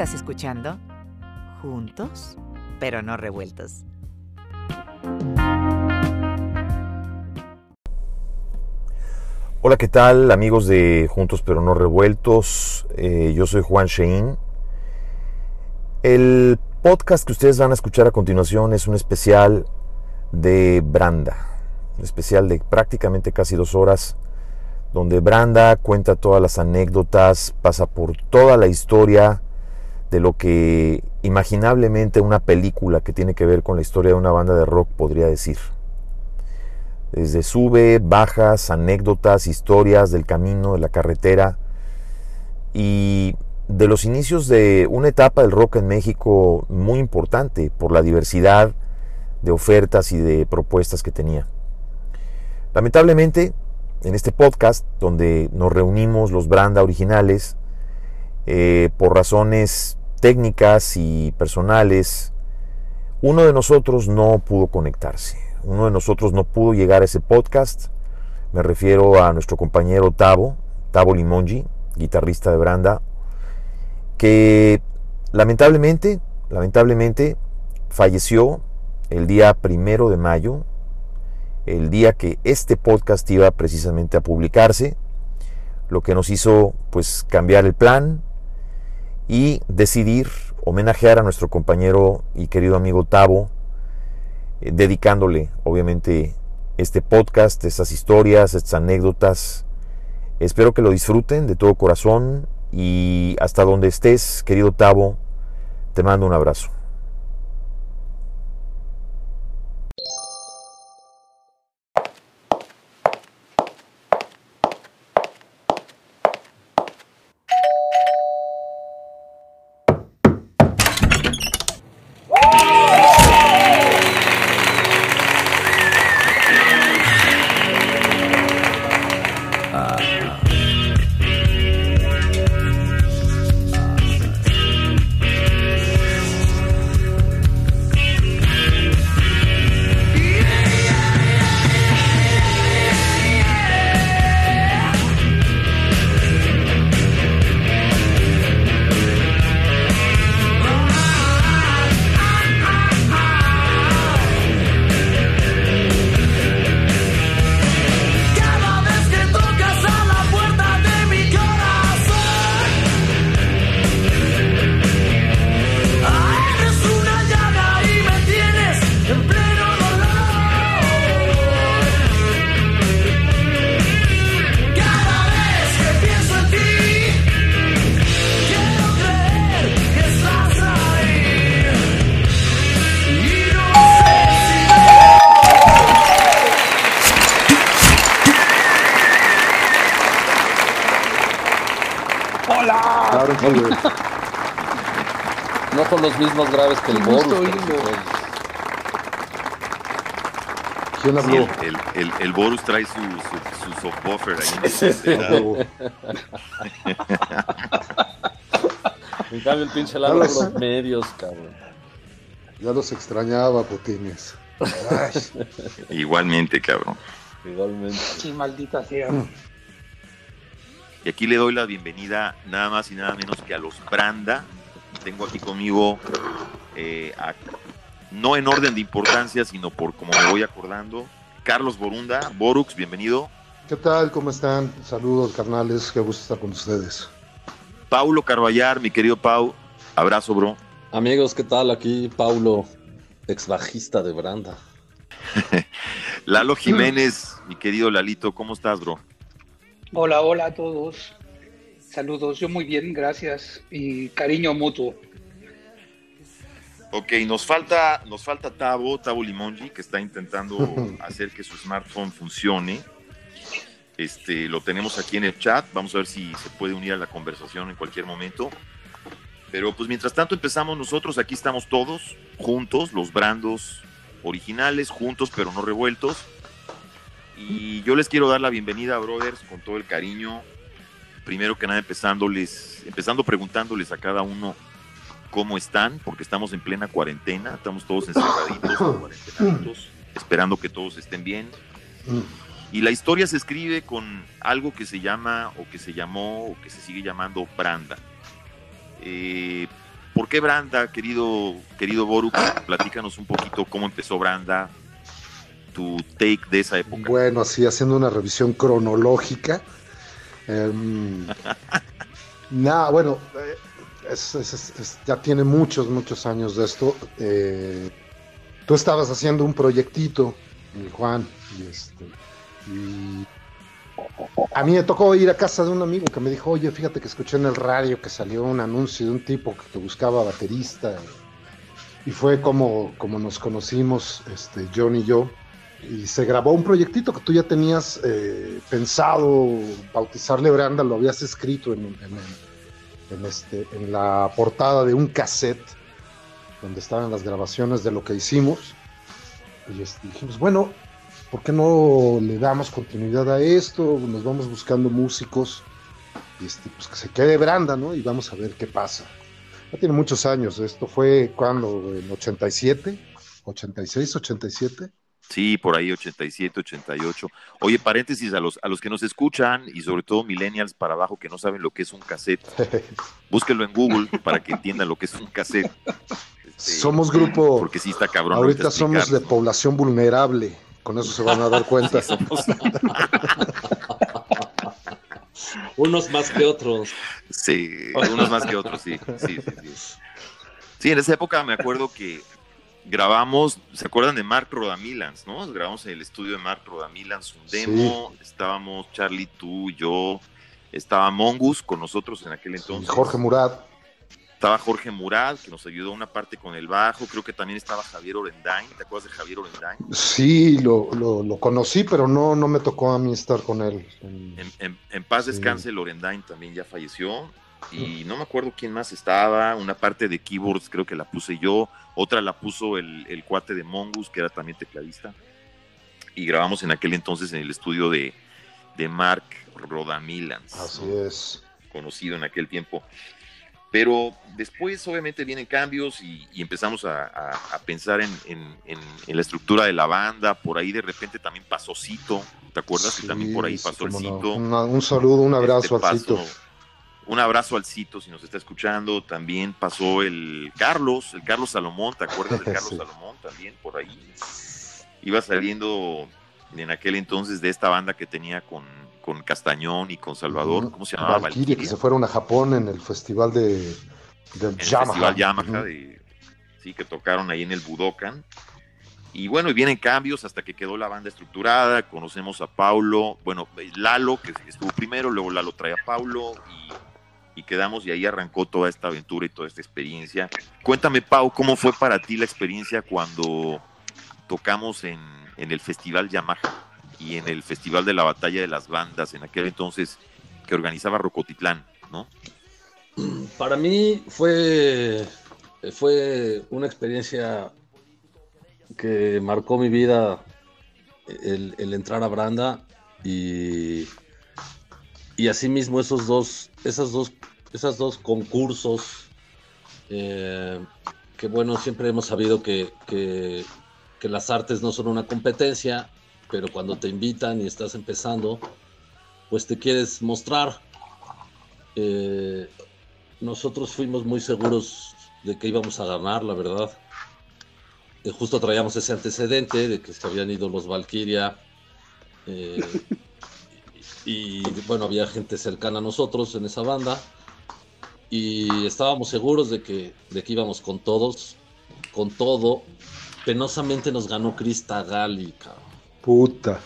Estás escuchando Juntos, pero no revueltos. Hola, ¿qué tal amigos de Juntos pero no revueltos? Eh, yo soy Juan Shein. El podcast que ustedes van a escuchar a continuación es un especial de Branda, un especial de prácticamente casi dos horas, donde Branda cuenta todas las anécdotas, pasa por toda la historia de lo que imaginablemente una película que tiene que ver con la historia de una banda de rock podría decir. Desde sube, bajas, anécdotas, historias del camino, de la carretera y de los inicios de una etapa del rock en México muy importante por la diversidad de ofertas y de propuestas que tenía. Lamentablemente, en este podcast, donde nos reunimos los Branda originales, eh, por razones técnicas y personales, uno de nosotros no pudo conectarse uno de nosotros no pudo llegar a ese podcast. Me refiero a nuestro compañero Tavo, Tavo Limongi, guitarrista de Branda, que lamentablemente, lamentablemente falleció el día primero de mayo, el día que este podcast iba precisamente a publicarse, lo que nos hizo pues cambiar el plan y decidir homenajear a nuestro compañero y querido amigo Tavo eh, dedicándole obviamente este podcast, estas historias, estas anécdotas. Espero que lo disfruten de todo corazón y hasta donde estés, querido Tavo, te mando un abrazo. Los mismos graves que el Borus. ¿Quién habló? Sí, el, el, el, Borus trae su, su, su softbuffer ahí. en cambio, el pinche lado los... los medios, cabrón. Ya los extrañaba, Putines. Igualmente, cabrón. Igualmente. Sí, maldita sea. Y aquí le doy la bienvenida nada más y nada menos que a los Branda. Tengo aquí conmigo, eh, a, no en orden de importancia, sino por como me voy acordando, Carlos Borunda. Borux, bienvenido. ¿Qué tal? ¿Cómo están? Saludos, carnales. Qué gusto estar con ustedes. Paulo Carballar, mi querido Pau. Abrazo, bro. Amigos, ¿qué tal? Aquí Paulo, ex bajista de Branda. Lalo Jiménez, mi querido Lalito, ¿cómo estás, bro? Hola, hola a todos. Saludos, yo muy bien, gracias y cariño mutuo. Ok, nos falta, nos falta Tavo, Tavo Limongi, que está intentando hacer que su smartphone funcione. Este, lo tenemos aquí en el chat, vamos a ver si se puede unir a la conversación en cualquier momento. Pero pues mientras tanto empezamos nosotros, aquí estamos todos juntos, los brandos originales, juntos pero no revueltos. Y yo les quiero dar la bienvenida, brothers, con todo el cariño. Primero que nada, empezándoles, empezando preguntándoles a cada uno cómo están, porque estamos en plena cuarentena, estamos todos encerraditos, esperando que todos estén bien. Y la historia se escribe con algo que se llama, o que se llamó, o que se sigue llamando Branda. Eh, ¿por qué Branda, querido, querido Boru? Platícanos un poquito cómo empezó Branda, tu take de esa época. Bueno, así haciendo una revisión cronológica. Em, nada, bueno, eh, ya tiene muchos, muchos años de esto. Eh, tú estabas haciendo un proyectito, mi Juan, y este. y a mí me tocó ir a casa de un amigo que me dijo, oye, fíjate que escuché en el radio que salió un anuncio de un tipo que, que buscaba baterista. Y fue como, como nos conocimos, este, John y yo. Y se grabó un proyectito que tú ya tenías eh, pensado bautizarle Branda, lo habías escrito en, en- en este, en la portada de un cassette donde estaban las grabaciones de lo que hicimos. Y este, dijimos, bueno, ¿por qué no le damos continuidad a esto? Nos vamos buscando músicos, y este, pues que se quede Branda, ¿no? Y vamos a ver qué pasa. Ya tiene muchos años, esto fue cuando, en 87, 86, 87. Sí, por ahí 87, 88. Oye, paréntesis a los, a los que nos escuchan y sobre todo millennials para abajo que no saben lo que es un cassette, búsquenlo en Google para que entiendan lo que es un cassette. Este, Somos grupo, Porque sí está cabrón. ahorita somos de población vulnerable, con eso se van a dar cuenta. Sí, somos- Unos más que otros. Sí, unos más que otros, sí. Sí, sí, sí. Sí, en esa época me acuerdo que grabamos, ¿se acuerdan de Mark Rodamilans, no? Grabamos en el estudio de Mark Rodamilans un demo, estábamos Charlie, tú, yo, estaba Mongus con nosotros en aquel entonces. Jorge Murat, Estaba Jorge Mural, que nos ayudó una parte con el bajo, creo que también estaba Javier Orendain, ¿te acuerdas de Javier Orendain? sí, lo, lo- lo conocí, pero no, no me tocó a mí estar con él. En- En, en- en paz Sí. descanse, Lorendain también ya falleció. Y no me acuerdo quién más estaba. Una parte de keyboards creo que la puse yo. Otra la puso el, el cuate de Mongus, que era también tecladista. Y grabamos en aquel entonces en el estudio de, de Mark Rodamilans, Así ¿no? es. conocido en aquel tiempo. Pero después obviamente vienen cambios y, y empezamos a, a- a pensar en, en- en- en la estructura de la banda. Por ahí de repente también pasó Cito. ¿Te acuerdas? que también por ahí Sí, pasó el no. Cito. Una- un saludo, un abrazo Este al paso- Cito. Un abrazo al Cito, si nos está escuchando. También pasó el Carlos, el Carlos Salomón, ¿te acuerdas de Carlos Sí. Salomón? También por ahí. Iba saliendo en aquel entonces de esta banda que tenía con, con Castañón y con Salvador. ¿Cómo se llamaba? Valkyrie, que Valkyria. se fueron a Japón en el festival de, del En el Yamaha. Festival Yamaha, Ujú. de- sí, que tocaron ahí en el Budokan. Y bueno, y vienen cambios hasta que quedó la banda estructurada. Conocemos a Paulo, bueno, Lalo, que estuvo primero, luego Lalo trae a Paulo y, quedamos y ahí arrancó toda esta aventura y toda esta experiencia. Cuéntame, Pau, ¿cómo fue para ti la experiencia cuando tocamos en, en el Festival Yamaha y en el Festival de la Batalla de las Bandas, en aquel entonces que organizaba Rocotitlán, ¿no? Para mí fue, fue una experiencia que marcó mi vida el, el entrar a Branda y, y asimismo esos dos, esas dos, esas dos concursos eh, que bueno, siempre hemos sabido que, que, que las artes no son una competencia, pero cuando te invitan y estás empezando, pues te quieres mostrar. Eh, nosotros fuimos muy seguros de que íbamos a ganar, la verdad. Eh, justo traíamos ese antecedente de que se habían ido los Valkyria. eh, y bueno, había gente cercana a nosotros en esa banda. Y estábamos seguros de que, de que íbamos con todos, con todo. Penosamente nos ganó Krista Gali, cabrón. Puta.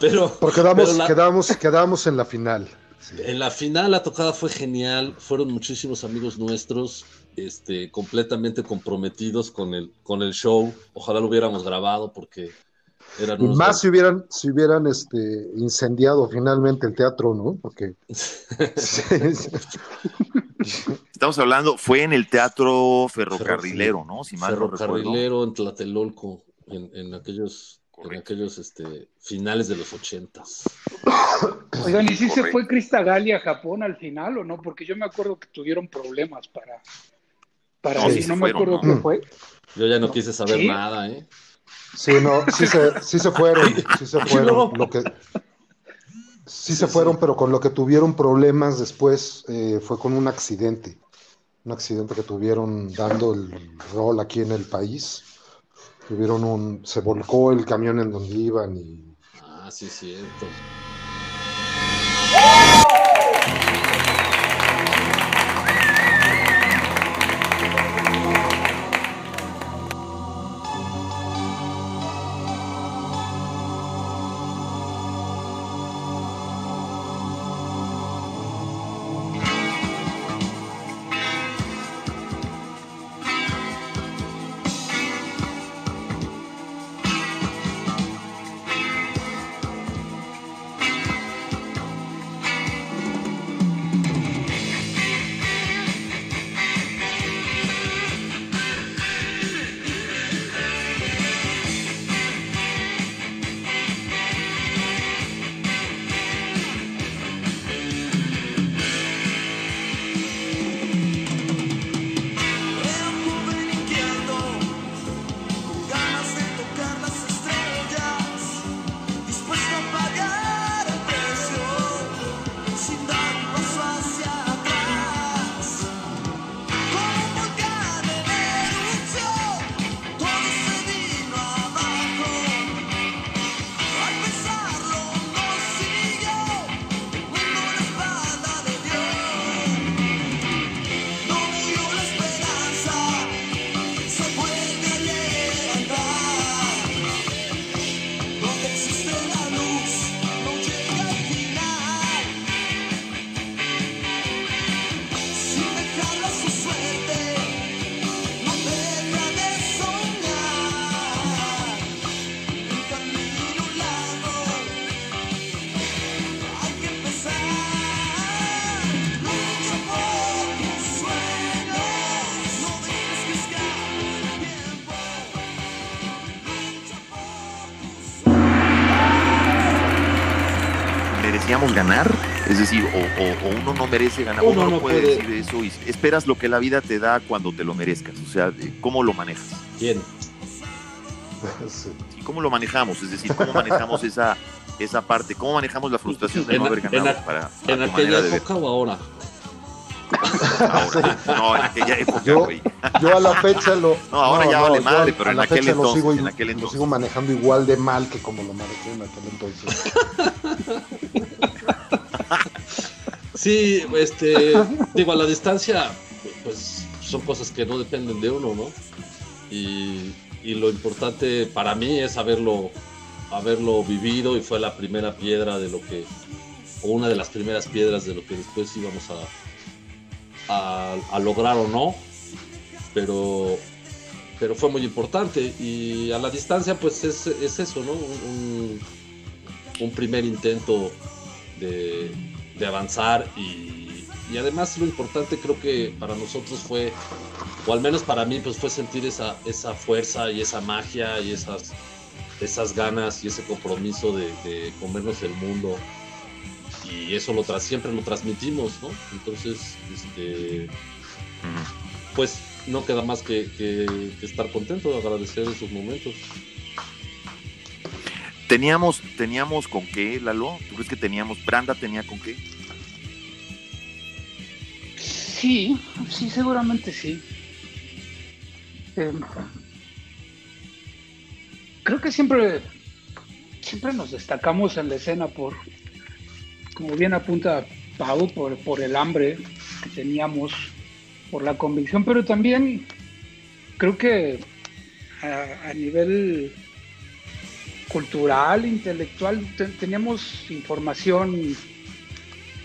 Pero, Pero quedamos, pero la- quedamos, quedamos en la final. Sí. En la final la tocada fue genial, fueron muchísimos amigos nuestros, este, completamente comprometidos con el, con el show. Ojalá lo hubiéramos grabado porque eran Y unos más si hubieran, si hubieran este, incendiado finalmente el teatro, ¿no? Porque Estamos hablando, fue en el Teatro Ferrocarrilero, ¿no? Si mal no recuerdo. ferrocarrilero en Tlatelolco, en, en aquellos, en aquellos este, finales de los ochentas. Oigan, ¿y si se fue Krista Gali a Japón al final o no? Porque yo me acuerdo que tuvieron problemas para, para No, sí no me acuerdo ¿no? qué fue. Yo ya no quise saber ¿Sí? nada, ¿eh? Sí, no, sí se, sí se fueron, sí se fueron. Lo que, Sí, se fueron, pero con lo que tuvieron problemas después eh, fue con un accidente. Un accidente que tuvieron dando el rol aquí en el país. Tuvieron un. Se volcó el camión en donde iban y. Ah, sí, cierto. Ganar, es decir, o, uno no merece ganar, uno, no puede, decir eso y esperas lo que la vida te da cuando te lo merezcas, o sea, ¿cómo lo manejas? Bien. ¿Y cómo lo manejamos? Es decir, ¿cómo manejamos esa, esa parte? ¿Cómo manejamos la frustración de no haber ganado para, ¿En aquella época o ahora? ahora? No, en aquella época, yo, yo a la fecha lo. No, ahora ya vale madre, pero en aquel, entonces, sigo, en aquel entonces. Lo sigo manejando igual de mal que como lo manejé en aquel entonces. Sí, este, digo, a la distancia, pues son cosas que no dependen de uno, ¿no? Y, lo importante para mí es haberlo, haberlo vivido y fue la primera piedra de lo que, o una de las primeras piedras de lo que después íbamos a, a, lograr o no, pero, pero fue muy importante y a la distancia pues es, eso, ¿no? un primer intento de, de avanzar y, y, además lo importante creo que para nosotros fue, o al menos para mí, pues fue sentir esa, esa fuerza y esa magia y esas, esas ganas y ese compromiso de, comernos el mundo y eso lo siempre lo transmitimos, ¿no? Entonces, este, pues no queda más que, que, estar contento, de agradecer esos momentos. Teníamos, teníamos con qué, Lalo. ¿Tú crees que teníamos? Branda tenía con qué. Sí, sí, seguramente sí. Em, creo que siempre, siempre nos destacamos en la escena por, como bien apunta Pau, por, por el hambre que teníamos, por la convicción, pero también creo que a nivel cultural, intelectual, teníamos información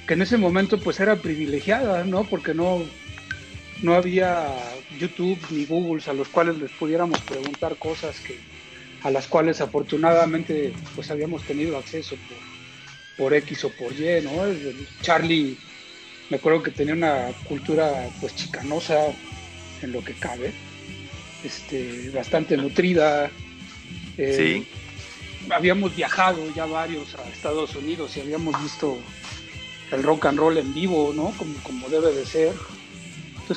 que en ese momento pues era privilegiada, ¿no? Porque no, no había YouTube ni Google a los cuales les pudiéramos preguntar cosas que, a las cuales afortunadamente pues habíamos tenido acceso por, por X o por Y, ¿no? Charlie, me acuerdo que tenía una cultura pues chicanosa en lo que cabe, este, bastante nutrida. Eh, sí habíamos viajado ya varios a Estados Unidos y habíamos visto el rock and roll en vivo, ¿no? Como, como debe de ser.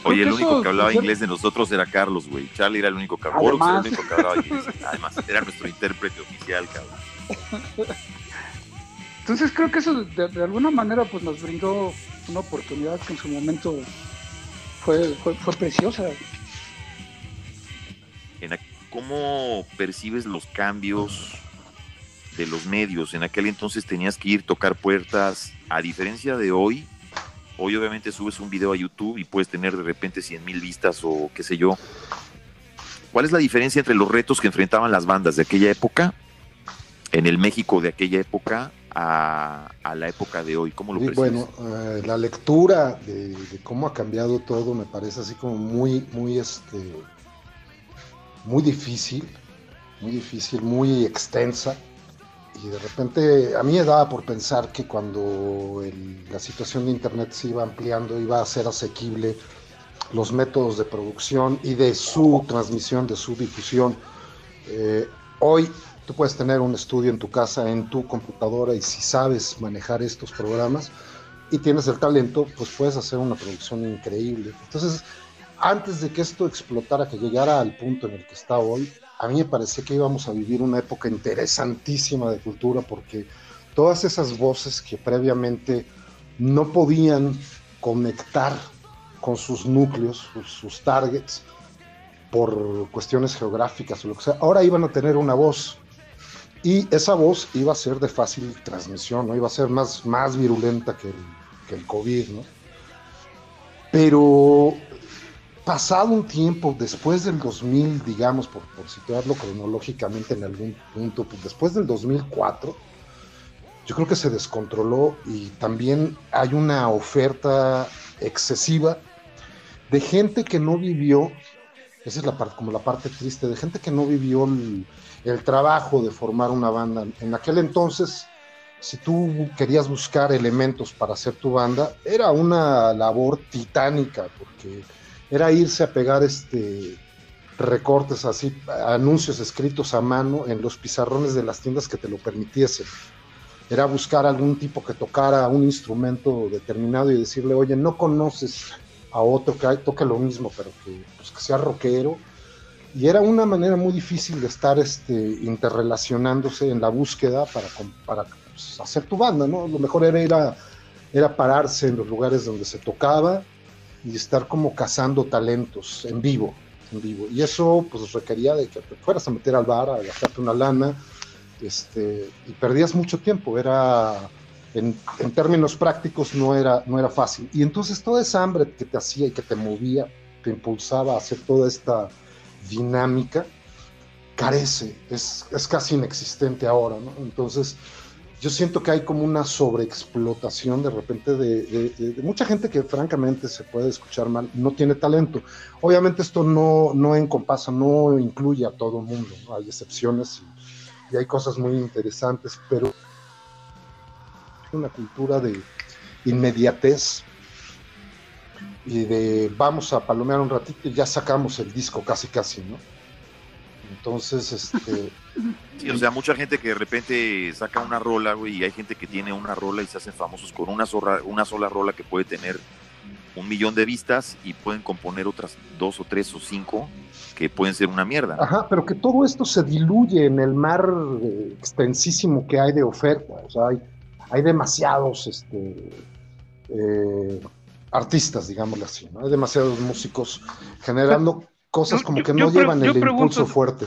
Oye, el único que hablaba inglés de nosotros era Carlos, güey. Charlie era el único que, hablaba, el único que hablaba inglés. Además, era nuestro intérprete oficial, cabrón. Entonces creo que eso de, alguna manera pues nos brindó una oportunidad que en su momento fue, fue, preciosa. ¿Cómo percibes los cambios de los medios? En aquel entonces tenías que ir tocar puertas, a diferencia de hoy, hoy obviamente subes un video a YouTube y puedes tener de repente 100 mil vistas o qué sé yo. ¿Cuál es la diferencia entre los retos que enfrentaban las bandas de aquella época, en el México de aquella época, a, la época de hoy? ¿Cómo lo sí, Bueno, eh, la lectura de, cómo ha cambiado todo me parece así como muy, muy, este, muy difícil, muy difícil, muy extensa. Y de repente a mí me daba por pensar que cuando la situación de Internet se iba ampliando, iba a ser asequible los métodos de producción y de su transmisión, de su difusión. Eh, hoy tú puedes tener un estudio en tu casa, en tu computadora, y si sabes manejar estos programas y tienes el talento, pues puedes hacer una producción increíble. Entonces, antes de que esto explotara, que llegara al punto en el que está hoy, a mí me parecía que íbamos a vivir una época interesantísima de cultura porque todas esas voces que previamente no podían conectar con sus núcleos, sus, targets, por cuestiones geográficas o lo que sea, ahora iban a tener una voz. Y esa voz iba a ser de fácil transmisión, ¿no? Iba a ser más, más virulenta que el, que el COVID, ¿no? Pero pasado un tiempo, después del 2000, digamos, por, situarlo cronológicamente en algún punto, pues después del 2004, yo creo que se descontroló y también hay una oferta excesiva de gente que no vivió, esa es la parte, como la parte triste, de gente que no vivió el, el trabajo de formar una banda. En aquel entonces, si tú querías buscar elementos para hacer tu banda, era una labor titánica, porque era irse a pegar este recortes así, anuncios escritos a mano en los pizarrones de las tiendas que te lo permitiesen. Era buscar algún tipo que tocara un instrumento determinado y decirle, oye, no conoces a otro que toque lo mismo, pero que, pues, que sea rockero. Y era una manera muy difícil de estar este, interrelacionándose en la búsqueda para, para pues, hacer tu banda, ¿no? Lo mejor era, era, era pararse en los lugares donde se tocaba, y estar como cazando talentos en vivo, en vivo. Y eso pues requería de que te fueras a meter al bar, a gastarte una lana, este, y perdías mucho tiempo, era, en, en, términos prácticos no era, no era fácil. Y entonces toda esa hambre que te hacía y que te movía, te impulsaba a hacer toda esta dinámica, carece, es, es casi inexistente ahora. Entonces, yo siento que hay como una sobreexplotación de repente de, mucha gente que francamente se puede escuchar mal, no tiene talento. Obviamente esto no, no encompasa, no incluye a todo el mundo, hay excepciones y, hay cosas muy interesantes, pero una cultura de inmediatez y de vamos a palomear un ratito y ya sacamos el disco casi casi, ¿no? Entonces, este... Sí, o sea, mucha gente que de repente saca una rola, güey, y hay gente que tiene una rola y se hacen famosos con una sola, una sola rola que puede tener un millón de vistas y pueden componer otras dos o tres o cinco que pueden ser una mierda. Ajá, pero que todo esto se diluye en el mar eh, extensísimo que hay de oferta. O sea, hay, hay demasiados este, eh, artistas, digámoslo así, ¿no? Hay demasiados músicos generando cosas como que no llevan el impulso fuerte.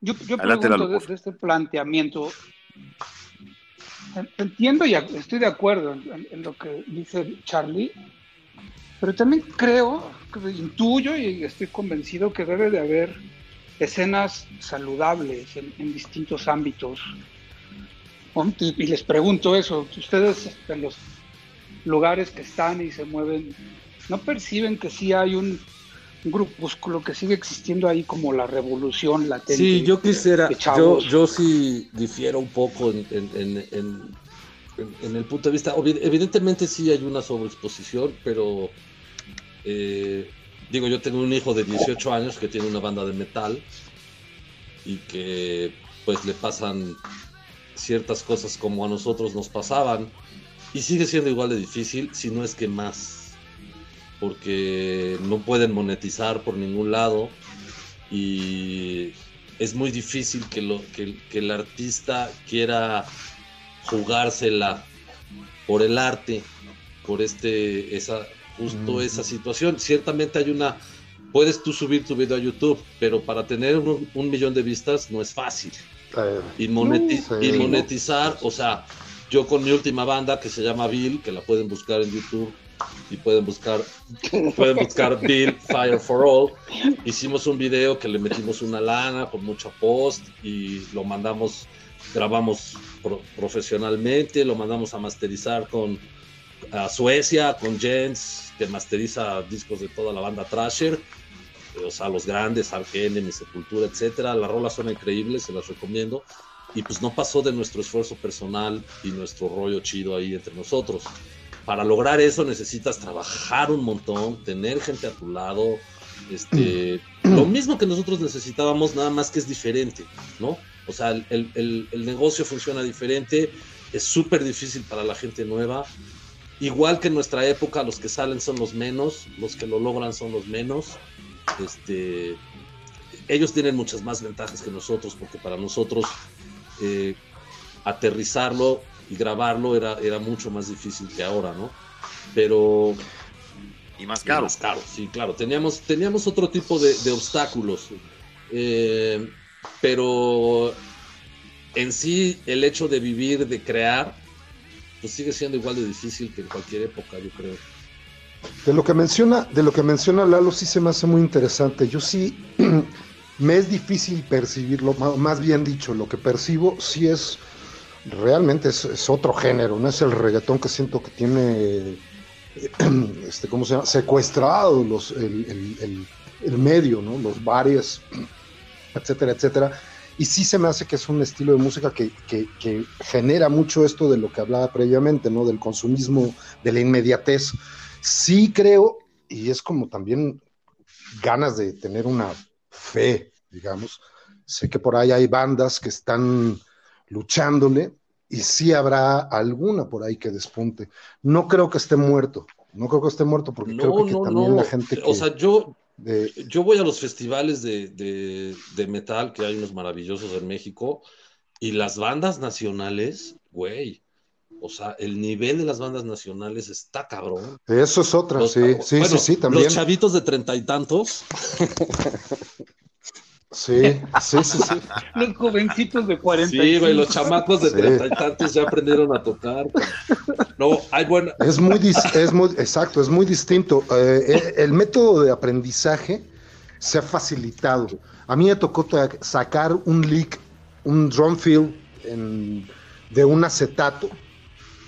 Yo, pregunto de, este planteamiento. Entiendo y estoy de acuerdo en, lo que dice Charlie, pero también creo, intuyo y estoy convencido que debe de haber escenas saludables en, distintos ámbitos. Y les pregunto eso, ustedes en los lugares que están y se mueven, ¿no perciben que sí hay un grupúsculo que sigue existiendo ahí como la revolución latente. Sí, yo quisiera, yo, yo sí difiero un poco en, el punto de vista, evidentemente sí hay una sobreexposición, pero eh, digo, yo tengo un hijo de 18 años que tiene una banda de metal y que pues le pasan ciertas cosas como a nosotros nos pasaban y sigue siendo igual de difícil, si no es que más porque no pueden monetizar por ningún lado y es muy difícil que, lo, que, el artista quiera jugársela por el arte, por este, esa, justo esa situación. Ciertamente hay una, puedes tú subir tu video a YouTube, pero para tener un, un millón de vistas no es fácil. Eh, Y, moneti- Sí. y monetizar, o sea, yo con mi última banda que se llama Bill, que la pueden buscar en YouTube y pueden buscar, pueden buscar Bill Fire for All. Hicimos un video que le metimos una lana con mucho post y lo mandamos, grabamos pro- profesionalmente, lo mandamos a masterizar con a Suecia, con Jens, que masteriza discos de toda la banda Thrasher o sea, los grandes, Ark Enemy, Sepultura, etcétera. Las rolas son increíbles, se las recomiendo. Y pues no pasó de nuestro esfuerzo personal y nuestro rollo chido ahí entre nosotros. Para lograr eso necesitas trabajar un montón, tener gente a tu lado. Este, lo mismo que nosotros necesitábamos, nada más que es diferente, ¿no? O sea, el, el- negocio funciona diferente, es súper difícil para la gente nueva. Igual que en nuestra época, los que salen son los menos, los que lo logran son los menos este, ellos tienen muchas más ventajas que nosotros, porque para nosotros eh, aterrizarlo y grabarlo era, era mucho más difícil que ahora, ¿no? Pero Y más caro. más caro, sí, claro. Teníamos, teníamos otro tipo de, de obstáculos, eh, pero en sí el hecho de vivir, de crear, pues sigue siendo igual de difícil que en cualquier época, yo creo. De lo que menciona, de lo que menciona Lalo sí se me hace muy interesante. Yo sí me es difícil percibirlo, más bien dicho, lo que percibo sí es realmente es, otro género, no es el reggaetón que siento que tiene este, ¿cómo se llama? secuestrado los, el, el- el- el medio, ¿no? Los bares, etcétera, etcétera. Y sí se me hace que es un estilo de música que, que- que genera mucho esto de lo que hablaba previamente, ¿no? Del consumismo, de la inmediatez. Sí creo, y es como también ganas de tener una fe, digamos. Sé que por ahí hay bandas que están luchándole y sí habrá alguna por ahí que despunte. No creo que esté muerto, no creo que esté muerto porque No, creo que, no, también no. la gente que... O sea, yo, de- Yo voy a los festivales de, de- de metal, que hay unos maravillosos en México, y las bandas nacionales, güey. O sea, el nivel de las bandas nacionales está cabrón. eso es otra, Los- sí, sí, bueno, sí, sí, también. Los chavitos de treinta y tantos, Sí, sí, sí, sí. Los jovencitos de 40. sí, güey, los chamacos de Sí. treinta y tantos ya aprendieron a tocar. No, hay buena. Es muy, dis- es muy, exacto, es muy distinto. Eh, eh, el método de aprendizaje se ha facilitado. A mí me tocó sacar un lick, un drum fill en- de un acetato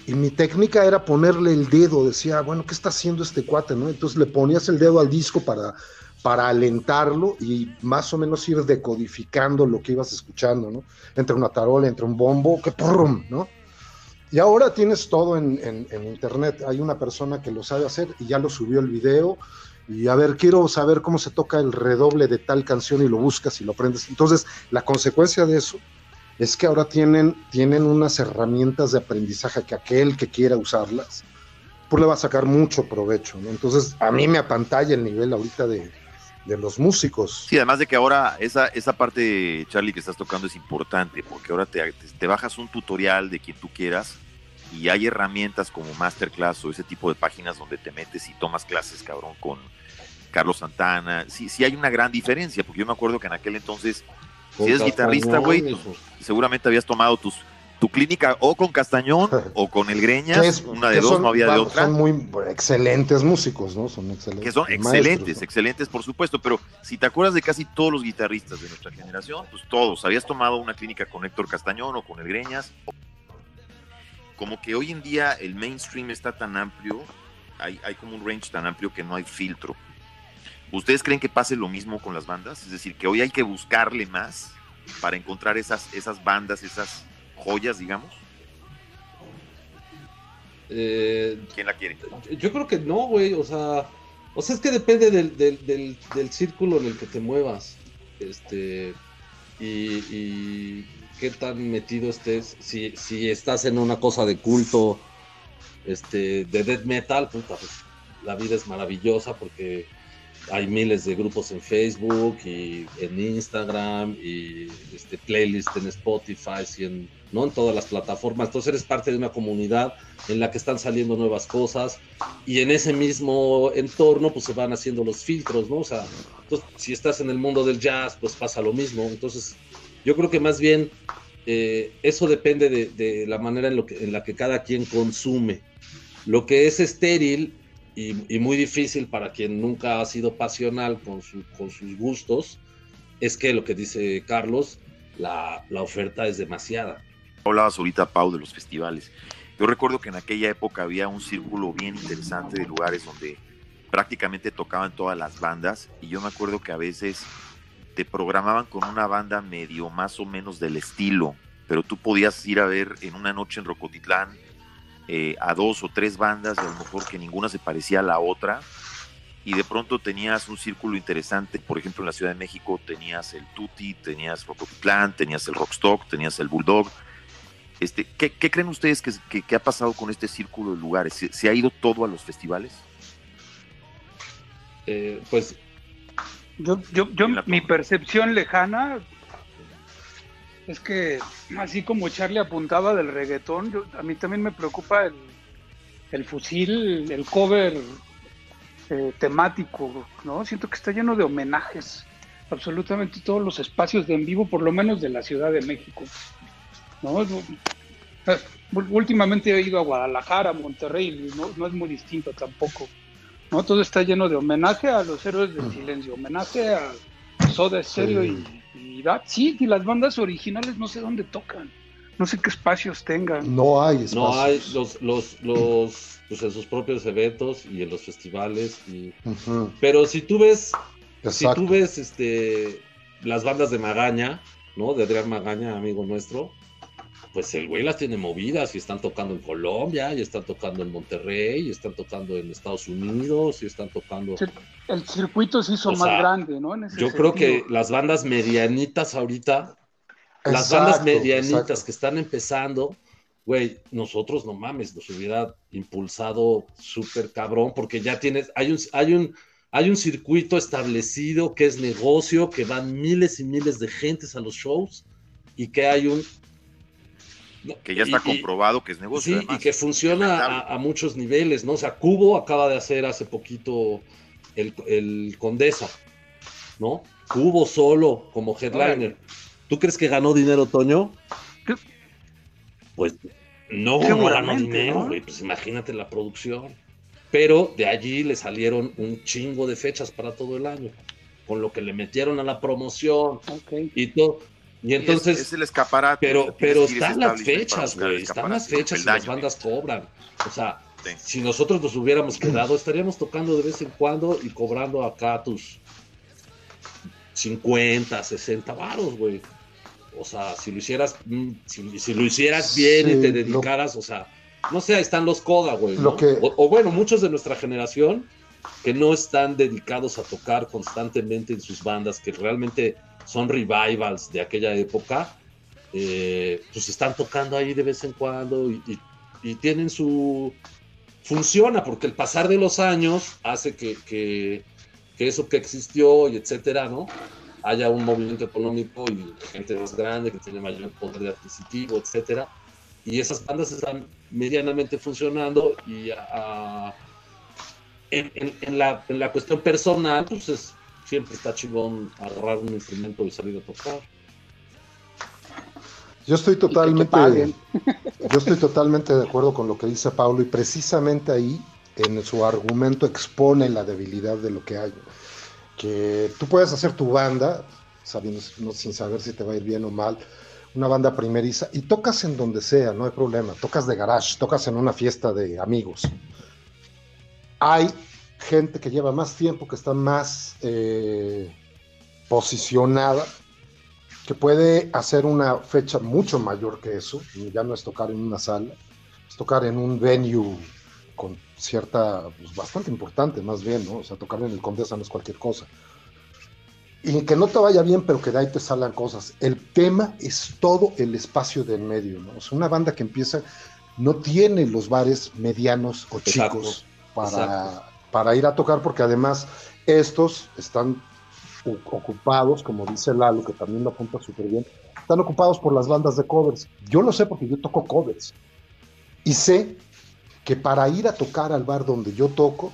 y mi técnica era ponerle el dedo. Decía, bueno, ¿qué está haciendo este cuate? ¿no? Entonces le ponías el dedo al disco para, para alentarlo y más o menos ir decodificando lo que ibas escuchando, ¿no? Entre una tarola, entre un bombo, que prum, ¿no? Y ahora tienes todo en, en- en internet. Hay una persona que lo sabe hacer y ya lo subió el video. Y a ver, quiero saber cómo se toca el redoble de tal canción y lo buscas y lo aprendes. Entonces, la consecuencia de eso es que ahora tienen, tienen unas herramientas de aprendizaje que aquel que quiera usarlas, pues le va a sacar mucho provecho. ¿no? Entonces, a mí me apantalla el nivel ahorita de, de los músicos. Sí, además de que ahora esa, esa parte, Charlie, que estás tocando es importante, porque ahora te, te bajas un tutorial de quien tú quieras y hay herramientas como Masterclass o ese tipo de páginas donde te metes y tomas clases, cabrón, con Carlos Santana. Sí, sí hay una gran diferencia, porque yo me acuerdo que en aquel entonces, si eres guitarrista, güey, seguramente habías tomado tus, tu clínica o con Castañón o con el Greñas, es- una de dos, son- no había de otra. Son muy excelentes músicos, ¿no? Son excelentes. que son excelentes, excelentes por supuesto, pero si te acuerdas de casi todos los guitarristas de nuestra generación, pues todos, habías tomado una clínica con Héctor Castañón o con el Greñas, como que hoy en día el mainstream está tan amplio, hay, hay como un range tan amplio que no hay filtro. ¿Ustedes creen que pase lo mismo con las bandas? Es decir, que hoy hay que buscarle más para encontrar esas, esas bandas, esas joyas, digamos. Eh, ¿Quién la quiere? Yo- creo que no, güey. O sea, o sea, es que depende del, del, del, del círculo en el que te muevas. Este. Y, y qué tan metido estés. Si, si estás en una cosa de culto, este, de death metal, puta, pues la vida es maravillosa porque hay miles de grupos en Facebook y en Instagram y este, playlist en Spotify y en, ¿no? en todas las plataformas. Entonces eres parte de una comunidad en la que están saliendo nuevas cosas y en ese mismo entorno pues se van haciendo los filtros, ¿no? O sea, si estás en el mundo del jazz pues pasa lo mismo. Entonces yo creo que más bien eh, eso depende de, la manera en, lo que, en la que cada quien consume. Lo que es estéril y, muy difícil para quien nunca ha sido pasional con, con sus gustos, es que lo que dice Carlos, la, la oferta es demasiada. Hablabas ahorita, Pau, de los festivales. Yo recuerdo que en aquella época había un círculo bien interesante de lugares donde prácticamente tocaban todas las bandas y yo me acuerdo que a veces te programaban con una banda medio más o menos del estilo, pero tú podías ir a ver en una noche en Rocotitlán eh, a dos o tres bandas, a lo mejor que ninguna se parecía a la otra, y de pronto tenías un círculo interesante, por ejemplo en la Ciudad de México tenías el Tutti, tenías Rocotitlán, tenías el Rockstock, tenías el Bulldog. Este, ¿qué, creen ustedes que, ha pasado con este círculo de lugares? ¿Se, ha ido todo a los festivales? Eh, pues yo, yo, yo mi percepción lejana es que así como Charlie apuntaba del reggaetón, a mí también me preocupa el, fusil, el cover eh, temático, ¿no? Siento que está lleno de homenajes, absolutamente todos los espacios de en vivo, por lo menos de la Ciudad de México, ¿no? Últimamente he ido a Guadalajara, Monterrey, no, no es muy distinto tampoco, ¿no? Todo está lleno de homenaje a los héroes del silencio, homenaje a Soda Stereo y sí, y las bandas originales no sé dónde tocan. No sé qué espacios tengan. No hay espacios. No hay los, los, los pues en sus propios eventos y en los festivales. Y... Pero si tú ves, si tú ves este las bandas de Magaña, ¿no? De Adrián Magaña, amigo nuestro, pues el güey las tiene movidas y están tocando en Colombia, y están tocando en Monterrey, y están tocando en Estados Unidos, y están tocando... El circuito se hizo más grande, ¿no? yo creo que las bandas medianitas ahorita, las bandas medianitas que están empezando, güey, nosotros no mames, nos hubiera impulsado súper cabrón, porque ya tienes, hay un, hay un, hay un circuito establecido que es negocio, que van miles y miles de gentes a los shows y que hay un que ya está comprobado que es negocio. Sí, y que funciona a, muchos niveles, ¿no? O sea, Cubo acaba de hacer hace poquito el, Condesa, ¿no? Cubo solo como headliner. ¿Tú crees que ganó dinero, Toño? Pues no, no ganó dinero, güey. Pues imagínate la producción. Pero de allí le salieron un chingo de fechas para todo el año. Con lo que le metieron a la promoción y todo. Y entonces. Es, el escaparate. Pero, pero están las fechas, güey. Están las fechas y las bandas cobran. O sea, si nosotros nos hubiéramos quedado, estaríamos tocando de vez en cuando y cobrando acá tus 50, 60 varos, güey. O sea, si lo hicieras, mm, si, lo hicieras bien y te dedicaras, o sea, no sé, están los coda, güey. o bueno, muchos de nuestra generación que no están dedicados a tocar constantemente en sus bandas, que realmente son revivals de aquella época, eh, pues están tocando ahí de vez en cuando y, tienen su... Funciona porque el pasar de los años hace que, eso que existió y etcétera, ¿no? Haya un movimiento económico y gente más grande que tiene mayor poder adquisitivo, etcétera. Y esas bandas están medianamente funcionando y en, la, en la cuestión personal, pues es, siempre está chingón agarrar un instrumento y salir a tocar. Yo estoy totalmente, yo estoy totalmente de acuerdo con lo que dice Pablo y precisamente ahí en su argumento expone la debilidad de lo que hay. Que tú puedes hacer tu banda, sabiendo, sin saber si te va a ir bien o mal, una banda primeriza y tocas en donde sea, no hay problema. Tocas de garage, tocas en una fiesta de amigos. Hay gente que lleva más tiempo, que está más eh, posicionada, que puede hacer una fecha mucho mayor que eso, ya no es tocar en una sala, es tocar en un venue con cierta, pues, bastante importante más bien, ¿no? O sea, tocar en el Condesa no es cualquier cosa. Y que no te vaya bien, pero que de ahí te salgan cosas. El tema es todo el espacio del medio, ¿no? O sea, una banda que empieza no tiene los bares medianos o chicos para para ir a tocar, porque además estos están ocupados, como dice Lalo, que también lo apunta súper bien, están ocupados por las bandas de covers. Yo lo sé porque yo toco covers. Y sé que para ir a tocar al bar donde yo toco,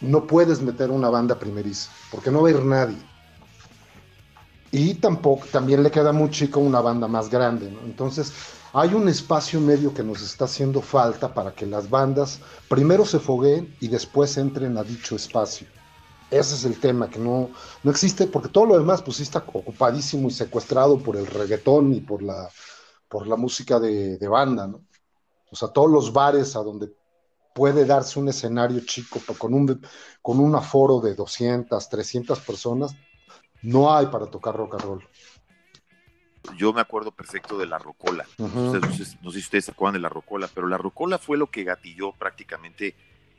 no puedes meter una banda primeriza, porque no va a ir nadie. Y tampoco, también le queda muy chico una banda más grande, ¿no? Entonces, hay un espacio medio que nos está haciendo falta para que las bandas primero se fogueen y después entren a dicho espacio. Ese es el tema, que no, no existe, porque todo lo demás pues está ocupadísimo y secuestrado por el reggaetón y por la, por la música de, de banda, ¿no? O sea, todos los bares a donde puede darse un escenario chico con un, con un aforo de 200, 300 personas, no hay para tocar rock and roll. Yo me acuerdo perfecto de la rocola. no, sé, si ustedes se acuerdan de la rocola, pero la rocola fue lo que gatilló prácticamente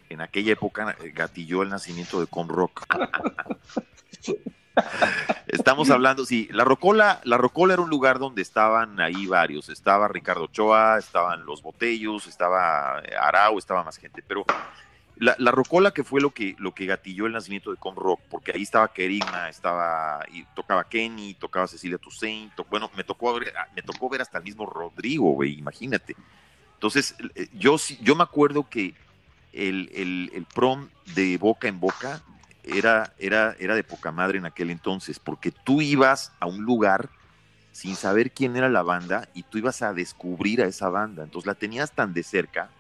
en aquella época, eh, gatilló el nacimiento de con rock. Estamos hablando, sí, la Rocola, la Rocola era un lugar donde estaban ahí varios, estaba Ricardo Ochoa, estaban los Botellos, estaba Arau, estaba más gente, pero la, Rocola que fue lo que, lo que gatilló el nacimiento de Con Rock, porque ahí estaba Kerigma, estaba, y tocaba Kenny, tocaba Cecilia Toussaint, bueno, me tocó, ver, me tocó ver hasta el mismo Rodrigo, güey, imagínate. Entonces, eh, yo, yo me acuerdo que el, el, el prom de boca en boca era, era, era de poca madre en aquel entonces, porque tú ibas a un lugar sin saber quién era la banda y tú ibas a descubrir a esa banda. Entonces la tenías tan de cerca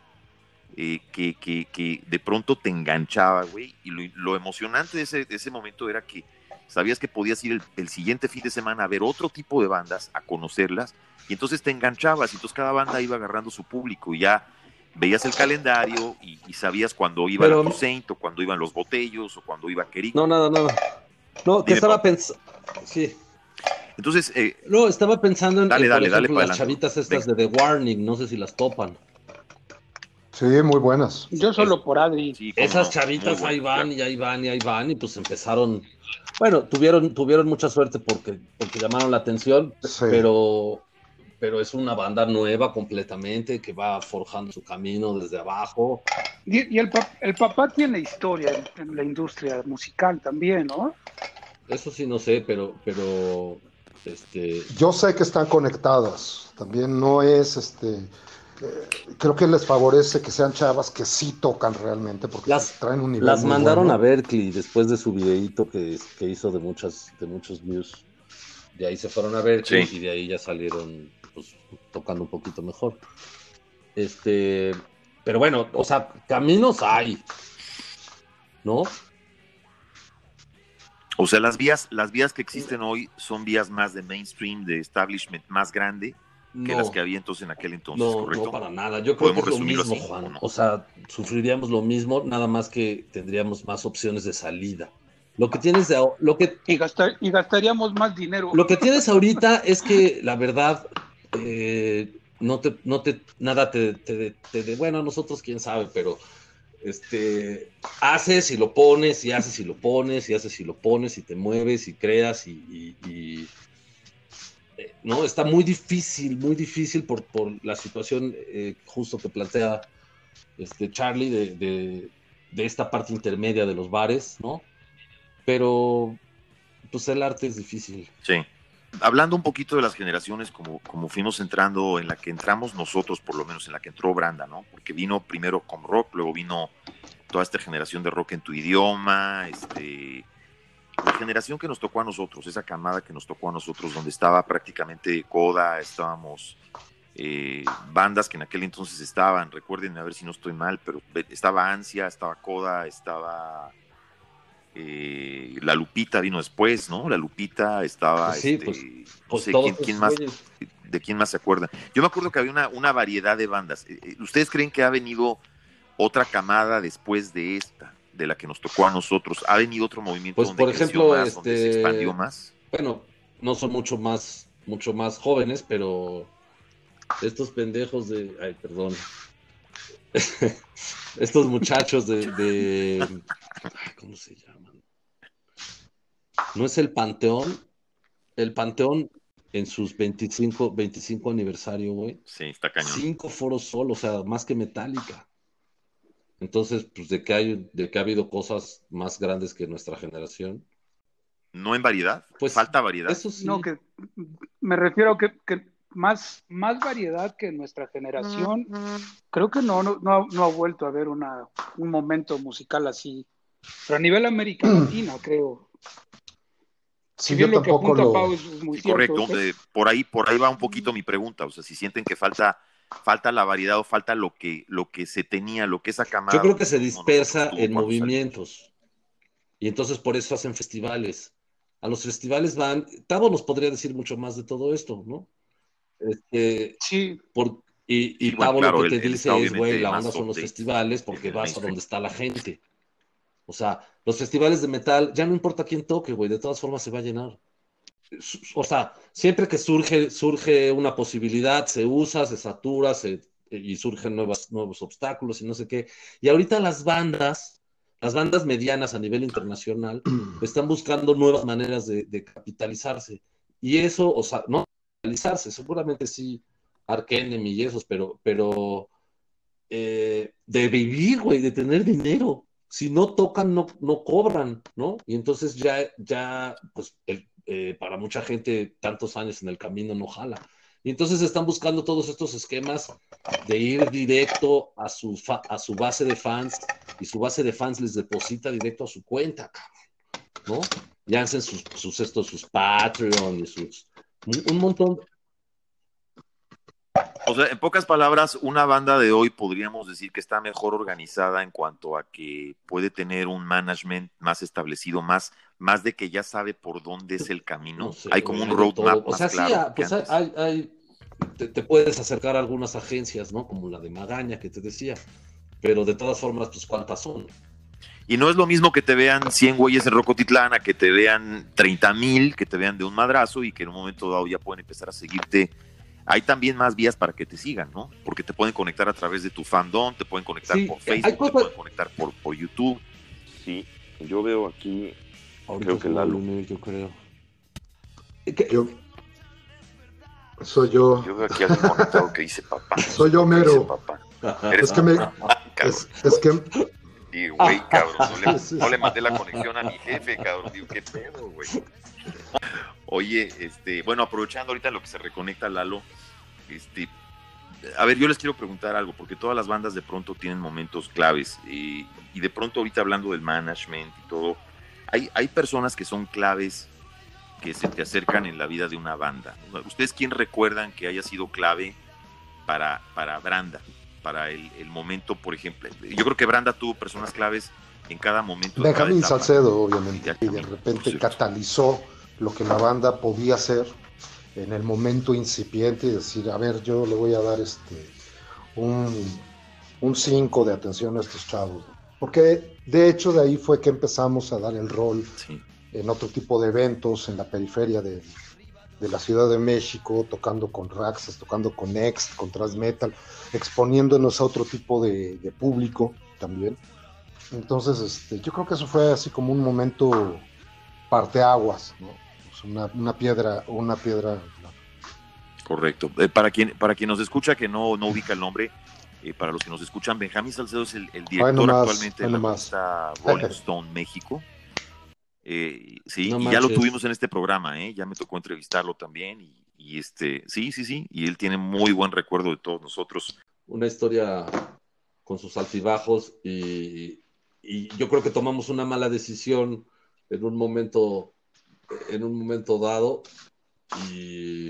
eh, que, que, de pronto te enganchaba, güey. Y lo, emocionante de ese, ese, momento era que sabías que podías ir el, el, siguiente fin de semana a ver otro tipo de bandas, a conocerlas, y entonces te enganchabas, y entonces cada banda iba agarrando su público, y ya veías el calendario y, sabías cuando iba Pero, la Saint o cuando iban los Botellos o cuando iba Kerik. No, nada, nada. No, que estaba pensando. Sí. Entonces. Eh, no, estaba pensando en, dale, dale, dale las chavitas estas de The Warning, no sé si las topan. Sí, muy buenas. Yo solo por Adri. Esas chavitas ahí van y ahí van y ahí van y pues empezaron. Bueno, tuvieron, tuvieron mucha suerte porque, porque llamaron la atención, pero pero es una banda nueva completamente que va forjando su camino desde abajo. Y, el, el, papá tiene historia en, la industria musical también, ¿no? Eso sí no sé, pero, pero este... Yo sé que están conectadas. También no es este. Eh, creo que les favorece que sean chavas que sí tocan realmente porque las, traen un nivel. Las mandaron a Berkeley después de su videíto que, que hizo de muchas, de muchos views. De ahí se fueron a Berkeley y de ahí ya salieron pues, tocando un poquito mejor. Este, pero bueno, o sea, caminos hay, ¿no? O sea, las vías, las vías que existen hoy son vías más de mainstream, de establishment más grande que las que había entonces en aquel entonces, no, No, para nada. Yo creo que es lo mismo, Juan. O sea, sufriríamos lo mismo, nada más que tendríamos más opciones de salida. Lo que tienes de, lo que y, gastar, y gastaríamos más dinero. Lo que tienes ahorita es que la verdad eh, no te, no te, nada te, te, bueno, nosotros quién sabe, pero este, haces y lo pones, y haces y lo pones, y haces y lo pones, y te mueves y creas, y, no, está muy difícil, muy difícil por, por la situación eh, justo que plantea este Charlie de, de, de, esta parte intermedia de los bares, ¿no? Pero, pues el arte es difícil. Sí hablando un poquito de las generaciones, como, como fuimos entrando, en la que entramos nosotros, por lo menos en la que entró Branda, ¿no? Porque vino primero con rock, luego vino toda esta generación de rock en tu idioma, este, la generación que nos tocó a nosotros, esa camada que nos tocó a nosotros, donde estaba prácticamente Coda, estábamos eh, bandas que en aquel entonces estaban, recuerden a ver si no estoy mal, pero estaba Ansia, estaba Coda, estaba eh, la Lupita vino después, ¿no? La Lupita estaba. Pues sí, este, pues, pues quién, más, de quién más se acuerdan. Yo me acuerdo que había una, una variedad de bandas. Eh, eh, ¿Ustedes creen que ha venido otra camada después de esta, de la que nos tocó a nosotros? ¿Ha venido otro movimiento pues, donde por ejemplo, más, este... donde se expandió más? Bueno, no son mucho más, mucho más jóvenes, pero estos pendejos de. Ay, perdón. estos muchachos de, de, ¿Cómo se llama? No es el Panteón. El Panteón en sus 25, 25 aniversario, güey. Sí, está cañón. Cinco foros solo, o sea, más que Metallica. Entonces, pues de que hay, de que ha habido cosas más grandes que nuestra generación. No en variedad, Pues, falta variedad. Eso sí. No, que me refiero a que, que más, más variedad que nuestra generación. Creo que no, no, no, ha- no ha vuelto a haber una, un momento musical así. Pero a nivel América Latina, creo. Sí, Si bien yo lo que tampoco apunta lo. Pau es muy cierto. Correcto, eh, por ahí, por ahí va un poquito mi pregunta. O sea, si sienten que falta, falta la variedad o falta lo que, lo que se tenía, lo que esa cámara. Yo creo que se dispersa en movimientos. Y entonces por eso hacen festivales. A los festivales van, Tavo nos podría decir mucho más de todo esto, ¿no? Este, Sí, por- y y Sí, bueno, Tavo claro, lo que te él dice es, güey, la onda son los festivales porque vas a donde está la gente. O sea, los festivales de metal, ya no importa quién toque, güey, de todas formas se va a llenar. O sea, siempre que surge, surge una posibilidad, se usa, se satura, se, y surgen nuevas, nuevos obstáculos y no sé qué. Y ahorita las bandas, las bandas medianas a nivel internacional, están buscando nuevas maneras de, de capitalizarse. Y eso, o sea, no capitalizarse, seguramente sí, Ark Enemy y esos, pero, pero eh, de vivir, güey, de tener dinero. Si no tocan, no, no cobran, ¿no? Y entonces ya, ya, pues, el- eh, para mucha gente, tantos años en el camino no jala. Y entonces están buscando todos estos esquemas de ir directo a su, a su base de fans y su base de fans les deposita directo a su cuenta, ¿no? Y hacen sus, estos, sus Patreon y sus, un montón. O sea, en pocas palabras, una banda de hoy podríamos decir que está mejor organizada en cuanto a que puede tener un management más establecido, más, más de que ya sabe por dónde es el camino. No sé, hay como güey, un roadmap. O sea, sí, claro ah, pues hay, hay- te, te puedes acercar a algunas agencias, ¿no? Como la de Magaña que te decía. Pero de todas formas, pues cuántas son. Y no es lo mismo que te vean 100 güeyes en Rocotitlán a que te vean 30 mil, que te vean de un madrazo y que en un momento dado ya pueden empezar a seguirte. Hay también más vías para que te sigan, ¿no? Porque te pueden conectar a través de tu fandom, te pueden conectar Sí, por Facebook, te pueden conectar por, por YouTube. Sí, yo veo aquí, Ahorita Creo que Lalo. el email, yo creo. ¿Qué- Yo. Soy yo. yo veo aquí algo conectado que dice papá. Soy yo, mero. papá. Es que me. Es, es que. Y, güey, cabrón, no le, no le mandé la conexión a mi jefe, cabrón. Digo, qué pedo, güey. Oye, este, bueno, aprovechando ahorita lo que se reconecta Lalo, este, a ver, yo les quiero preguntar algo, porque todas las bandas de pronto tienen momentos claves, y, y de pronto ahorita hablando del management y todo, hay, hay personas que son claves que se te acercan en la vida de una banda. ¿Ustedes quién recuerdan que haya sido clave para, para Branda? Para el, el momento, por ejemplo. Yo creo que Branda tuvo personas claves en cada momento. Benjamín. Salcedo, obviamente, y de repente catalizó lo que la banda podía hacer en el momento incipiente y decir, a ver, yo le voy a dar este un 5 de atención a estos chavos. Porque de hecho de ahí fue que empezamos a dar el rol Sí. en otro tipo de eventos en la periferia de, de la Ciudad de México, tocando con Raxas, tocando con Next, con Thrash Metal, exponiéndonos a otro tipo de, de público también. Entonces, este, yo creo que eso fue así como un momento parteaguas, ¿no? Una, una piedra, una piedra. Correcto. Eh, para, quien, para quien nos escucha que no, no ubica el nombre, eh, para los que nos escuchan, Benjamín Salcedo es el, el director nomás, actualmente de la revista Rolling Stone México. Eh, sí, No y ya lo tuvimos en este programa, ¿eh? ya me tocó entrevistarlo también. Y, y este, sí, sí, sí, y él tiene muy buen recuerdo de todos nosotros. Una historia con sus altibajos y, y yo creo que tomamos una mala decisión en un momento, en un momento dado y,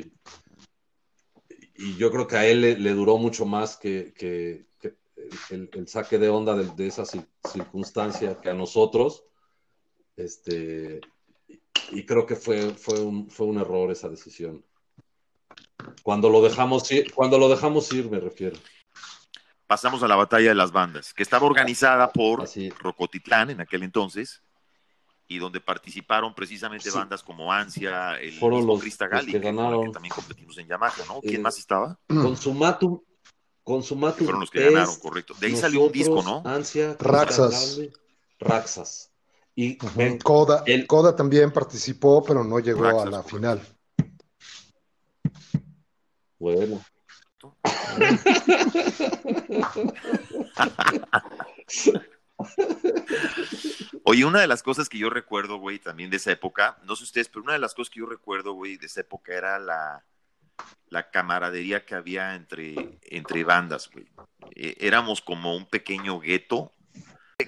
y yo creo que a él le, le duró mucho más que, que- que el, el saque de onda de, de esa cir- circunstancia que a nosotros. Este, y creo que fue, fue, un, fue un error esa decisión. Cuando lo dejamos ir, cuando lo dejamos ir, me refiero. Pasamos a la batalla de las bandas, que estaba organizada por Así. Rocotitlán en aquel entonces, y donde participaron precisamente Sí. bandas como Ansia, el Fueron mismo los- Crista los Gali, que que, con el ganaron. que también competimos en Yamaha, ¿no? ¿Quién Eh, más estaba? Consumatum, Consumatum. Fueron los que Pest, ganaron, correcto. De ahí salió un disco, ¿no? Ansia, Raxas. Raxas. Y Coda, el- Coda también participó, pero no llegó Raxas, a la correcto. final. bueno. Oye, una de las cosas que yo recuerdo, güey, también de esa época, no sé ustedes, pero una de las cosas que yo recuerdo, güey, de esa época era la, la camaradería que había entre, entre bandas, güey. Eh, éramos como un pequeño gueto.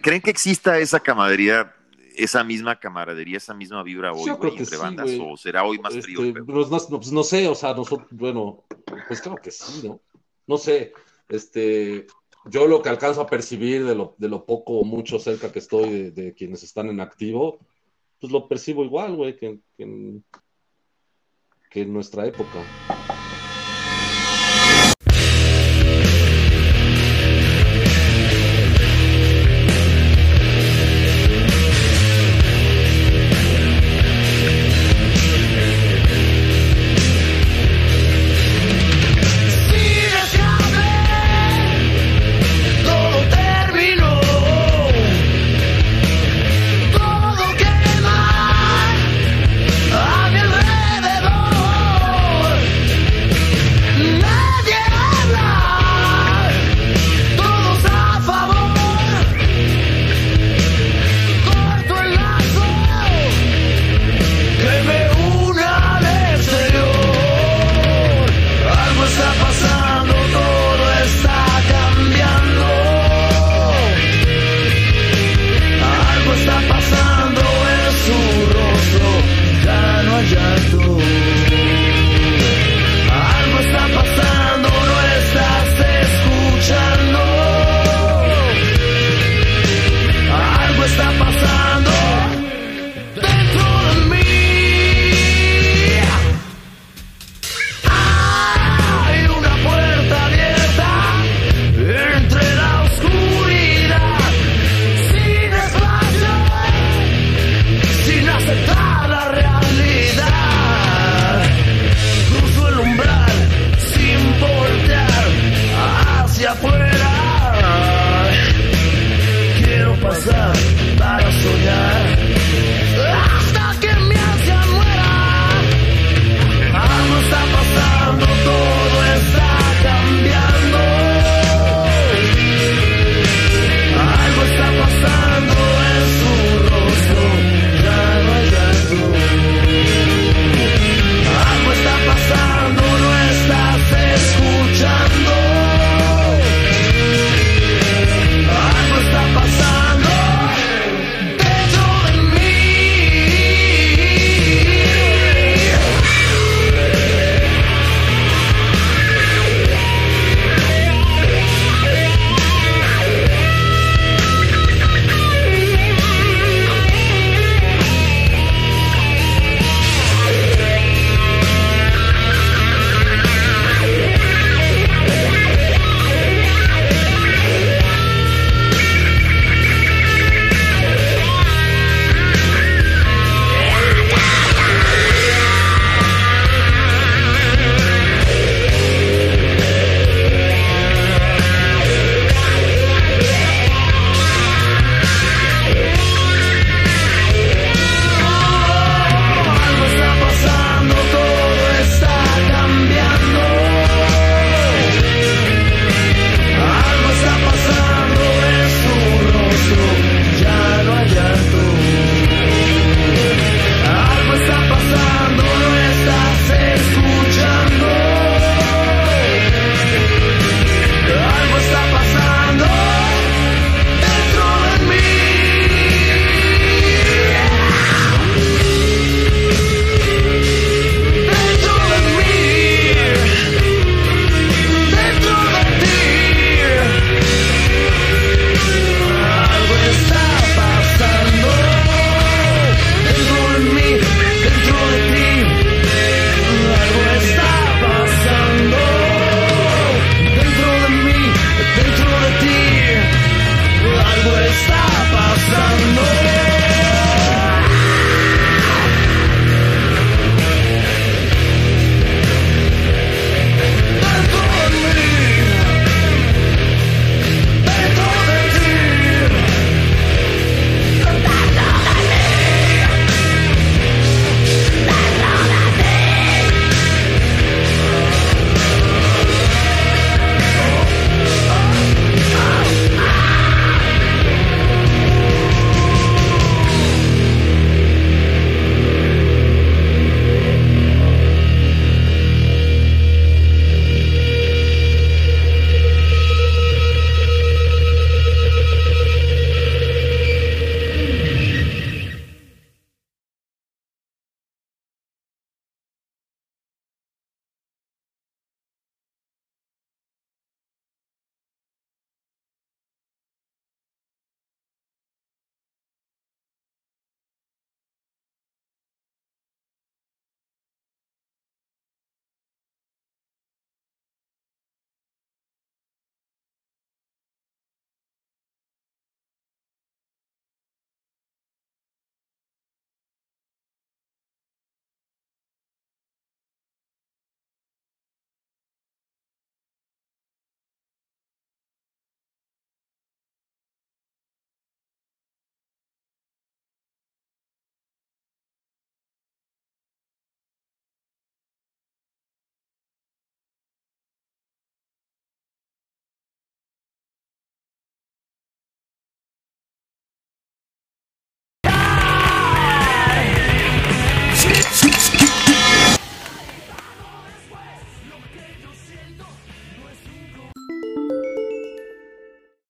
¿Creen que exista esa camaradería, esa misma camaradería, esa misma vibra hoy, güey, entre sí, bandas? ¿O será hoy más frío? Este, pedo? pues, no, no, pues, no sé, o sea, nosotros, bueno, pues claro que sí, ¿no? No sé, este, yo lo que alcanzo a percibir de lo, de lo poco o mucho cerca que estoy de, quienes están en activo, pues lo percibo igual, güey, que en nuestra época.